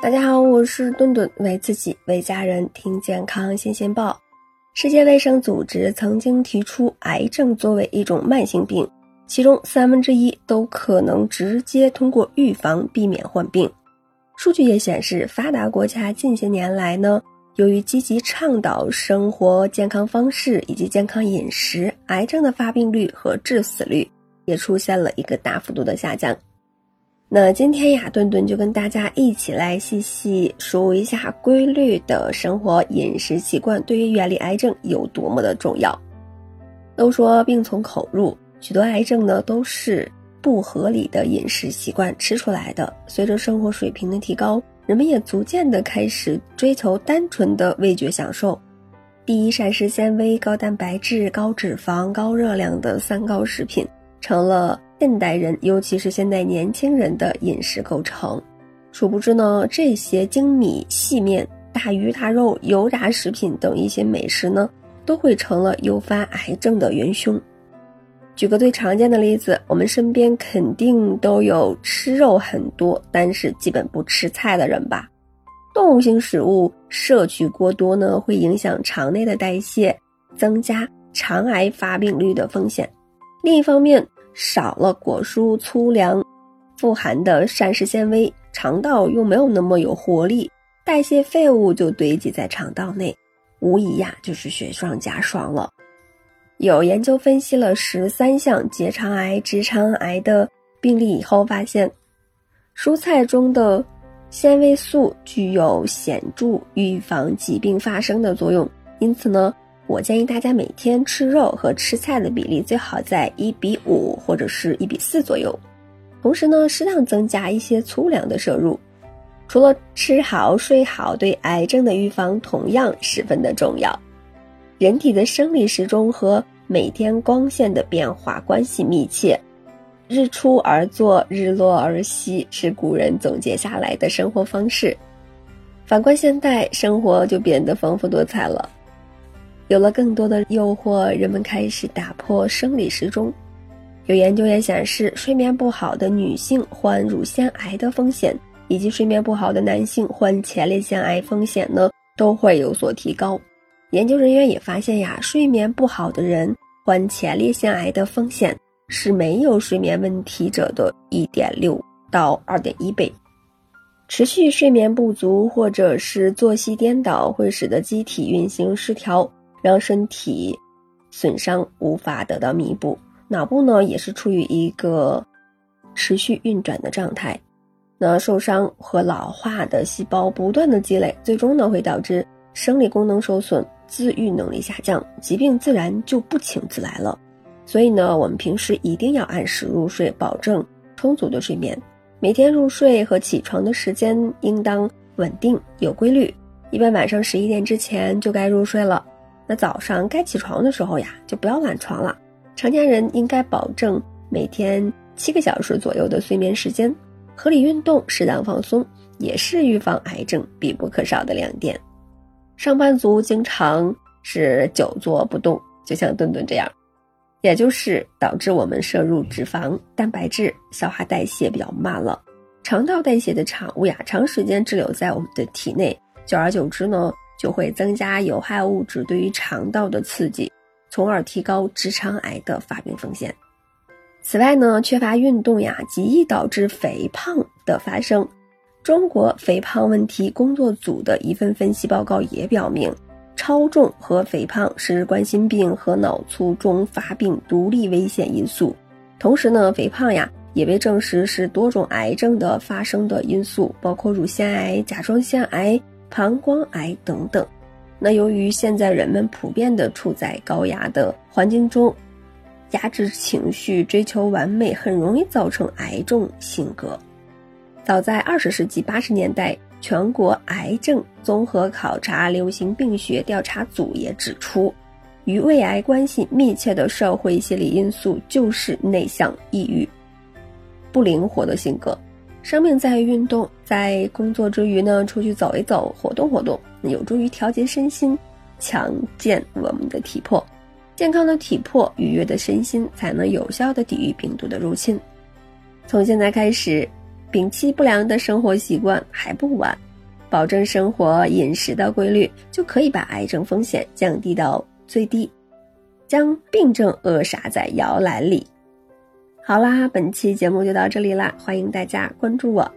大家好，我是顿顿，为自己、为家人听健康新鲜报。世界卫生组织曾经提出，癌症作为一种慢性病，其中三分之一都可能直接通过预防避免患病。数据也显示，发达国家近些年来呢，由于积极倡导生活健康方式以及健康饮食，癌症的发病率和致死率也出现了一个大幅度的下降。那今天呀，顿顿就跟大家一起来细细数一下规律的生活饮食习惯对于远离癌症有多么的重要。都说病从口入，许多癌症呢都是不合理的饮食习惯吃出来的。随着生活水平的提高，人们也逐渐的开始追求单纯的味觉享受，第一膳食纤维、高蛋白质、高脂肪、高热量的三高食品成了。现代人，尤其是现代年轻人的饮食构成，殊不知呢，这些精米细面、大鱼大肉、油炸食品等一些美食呢，都会成了诱发癌症的元凶。举个最常见的例子，我们身边肯定都有吃肉很多，但是基本不吃菜的人吧？动物性食物摄取过多呢，会影响肠内的代谢，增加肠癌发病率的风险。另一方面，少了果蔬粗粮富含的膳食纤维，肠道又没有那么有活力，代谢废物就堆积在肠道内，无疑呀就是雪上加霜了。有研究分析了十三项结肠癌、直肠癌的病例以后发现，蔬菜中的纤维素具有显著预防疾病发生的作用，因此呢。我建议大家每天吃肉和吃菜的比例最好在一比五或者是一比四左右，同时呢，适当增加一些粗粮的摄入。除了吃好睡好，对癌症的预防同样十分的重要。人体的生理时钟和每天光线的变化关系密切，日出而作，日落而息是古人总结下来的生活方式。反观现代生活就变得丰富多彩了。有了更多的诱惑，人们开始打破生理时钟。有研究也显示，睡眠不好的女性患乳腺癌的风险，以及睡眠不好的男性患前列腺癌风险呢，都会有所提高。研究人员也发现呀，睡眠不好的人患前列腺癌的风险是没有睡眠问题者的一点六到二点一倍。持续睡眠不足或者是作息颠倒，会使得机体运行失调。让身体损伤无法得到弥补，脑部呢也是处于一个持续运转的状态。那受伤和老化的细胞不断的积累，最终呢会导致生理功能受损、自愈能力下降，疾病自然就不请自来了。所以呢，我们平时一定要按时入睡，保证充足的睡眠。每天入睡和起床的时间应当稳定有规律，一般晚上十一点之前就该入睡了。那早上该起床的时候呀，就不要懒床了。成年人应该保证每天七个小时左右的睡眠时间，合理运动，适当放松，也是预防癌症必不可少的两点。上班族经常是久坐不动，就像顿顿这样，也就是导致我们摄入脂肪、蛋白质，消化代谢比较慢了。肠道代谢的产物呀，长时间滞留在我们的体内，久而久之呢。就会增加有害物质对于肠道的刺激，从而提高直肠癌的发病风险。此外呢，缺乏运动呀，极易导致肥胖的发生。中国肥胖问题工作组的一份分析报告也表明，超重和肥胖是冠心病和脑卒中发病独立危险因素。同时呢，肥胖呀也被证实是多种癌症的发生的因素，包括乳腺癌、甲状腺癌。膀胱癌等等，那由于现在人们普遍的处在高压的环境中，压制情绪、追求完美，很容易造成癌症性格。早在二十世纪八十年代，全国癌症综合考察流行病学调查组也指出，与胃癌关系密切的社会心理因素就是内向、抑郁、不灵活的性格。生命在于运动，在工作之余呢，出去走一走，活动活动，有助于调节身心，强健我们的体魄。健康的体魄，愉悦的身心，才能有效的抵御病毒的入侵。从现在开始，摒弃不良的生活习惯还不晚。保证生活饮食的规律，就可以把癌症风险降低到最低，将病症扼杀在摇篮里。好啦，本期节目就到这里啦，欢迎大家关注我。